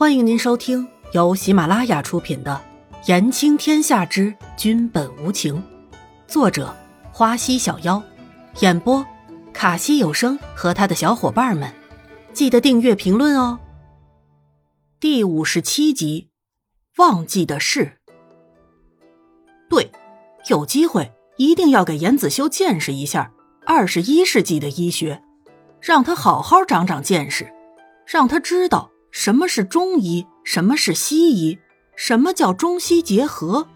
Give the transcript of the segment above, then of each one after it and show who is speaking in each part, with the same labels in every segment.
Speaker 1: 欢迎您收听由喜马拉雅出品的《言情天下之君本无情》，作者花溪小妖，演播卡西有声和他的小伙伴们。记得订阅、评论哦。第五十七集，忘记的事。对，有机会一定要给严子修见识一下二十一世纪的医学，让他好好长长见识，让他知道。什么是中医？什么是西医？什么叫中西结合？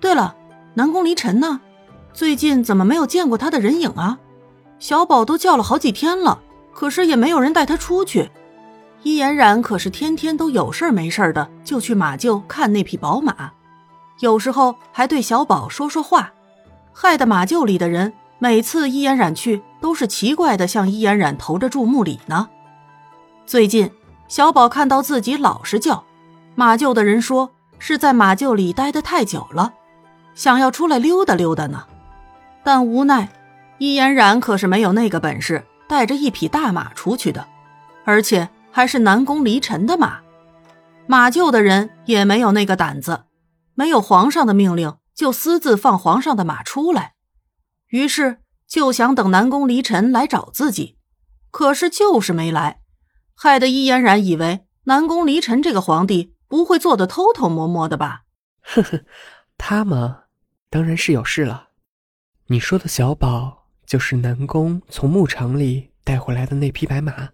Speaker 1: 对了，南宫离尘呢？最近怎么没有见过他的人影啊？小宝都叫了好几天了，可是也没有人带他出去。伊嫣然可是天天都有事没事的就去马厩看那匹宝马，有时候还对小宝说说话，害得马厩里的人每次伊嫣然去都是奇怪的向伊嫣然投着注目礼呢。最近。小宝看到自己老实叫，马厩的人说是在马厩里待得太久了，想要出来溜达溜达呢。但无奈，伊嫣然可是没有那个本事，带着一匹大马出去的，而且还是南宫离尘的马。马厩的人也没有那个胆子，没有皇上的命令就私自放皇上的马出来，于是就想等南宫离尘来找自己，可是就是没来。害得伊嫣然以为南宫离尘这个皇帝不会做的偷偷摸摸的吧？
Speaker 2: 呵呵，他嘛，当然是有事了。你说的小宝就是南宫从牧场里带回来的那匹白马。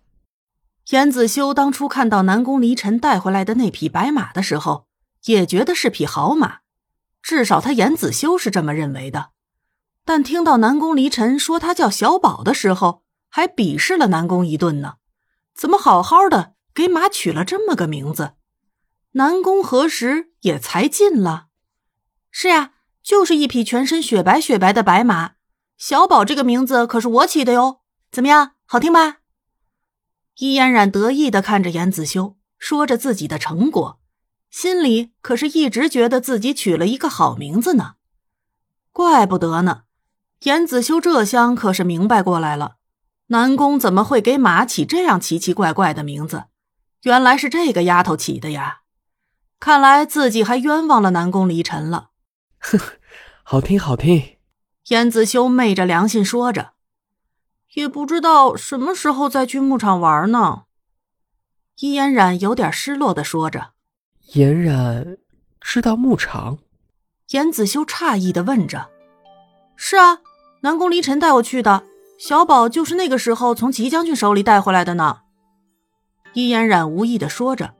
Speaker 1: 严子修当初看到南宫离尘带回来的那匹白马的时候，也觉得是匹好马，至少他严子修是这么认为的。但听到南宫离尘说他叫小宝的时候，还鄙视了南宫一顿呢。怎么好好的给马取了这么个名字？南宫何时也才进了？是呀，就是一匹全身雪白雪白的白马。小宝这个名字可是我起的哟，怎么样，好听吧？伊嫣然得意的看着严子修，说着自己的成果，心里可是一直觉得自己取了一个好名字呢。怪不得呢，严子修这厢可是明白过来了。南宫怎么会给马起这样奇奇怪怪的名字？原来是这个丫头起的呀！看来自己还冤枉了南宫离尘了。
Speaker 2: 呵呵，好听好听。
Speaker 1: 燕子修昧着良心说着，也不知道什么时候再去牧场玩呢。伊嫣然有点失落的说着。
Speaker 2: 嫣然知道牧场？
Speaker 1: 燕子修诧异的问着。是啊，南宫离尘带我去的。小宝就是那个时候从齐将军手里带回来的呢。伊嫣然无意的说着，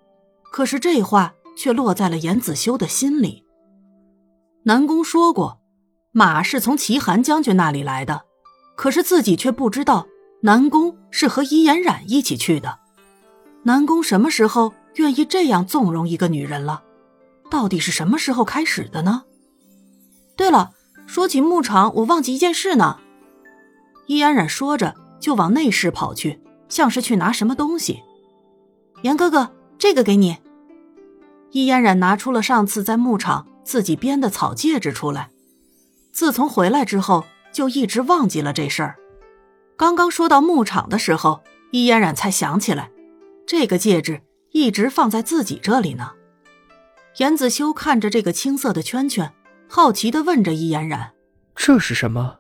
Speaker 1: 可是这话却落在了严子修的心里。南宫说过，马是从齐寒将军那里来的，可是自己却不知道南宫是和伊嫣然一起去的。南宫什么时候愿意这样纵容一个女人了？到底是什么时候开始的呢？对了，说起牧场，我忘记一件事呢。伊嫣然说着，就往内室跑去，像是去拿什么东西。严哥哥，这个给你。伊嫣然拿出了上次在牧场自己编的草戒指出来。自从回来之后，就一直忘记了这事儿。刚刚说到牧场的时候，伊嫣然才想起来，这个戒指一直放在自己这里呢。严子修看着这个青色的圈圈，好奇的问着伊嫣然：“
Speaker 2: 这是什么？”